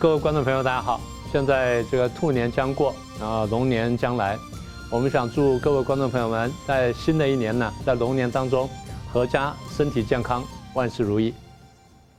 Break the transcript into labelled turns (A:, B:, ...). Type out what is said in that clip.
A: 各位观众朋友大家好现在这个兔年将过啊龙年将来我们想祝各位观众朋友们在新的一年呢在龙年当中阖家身体健康万事如意。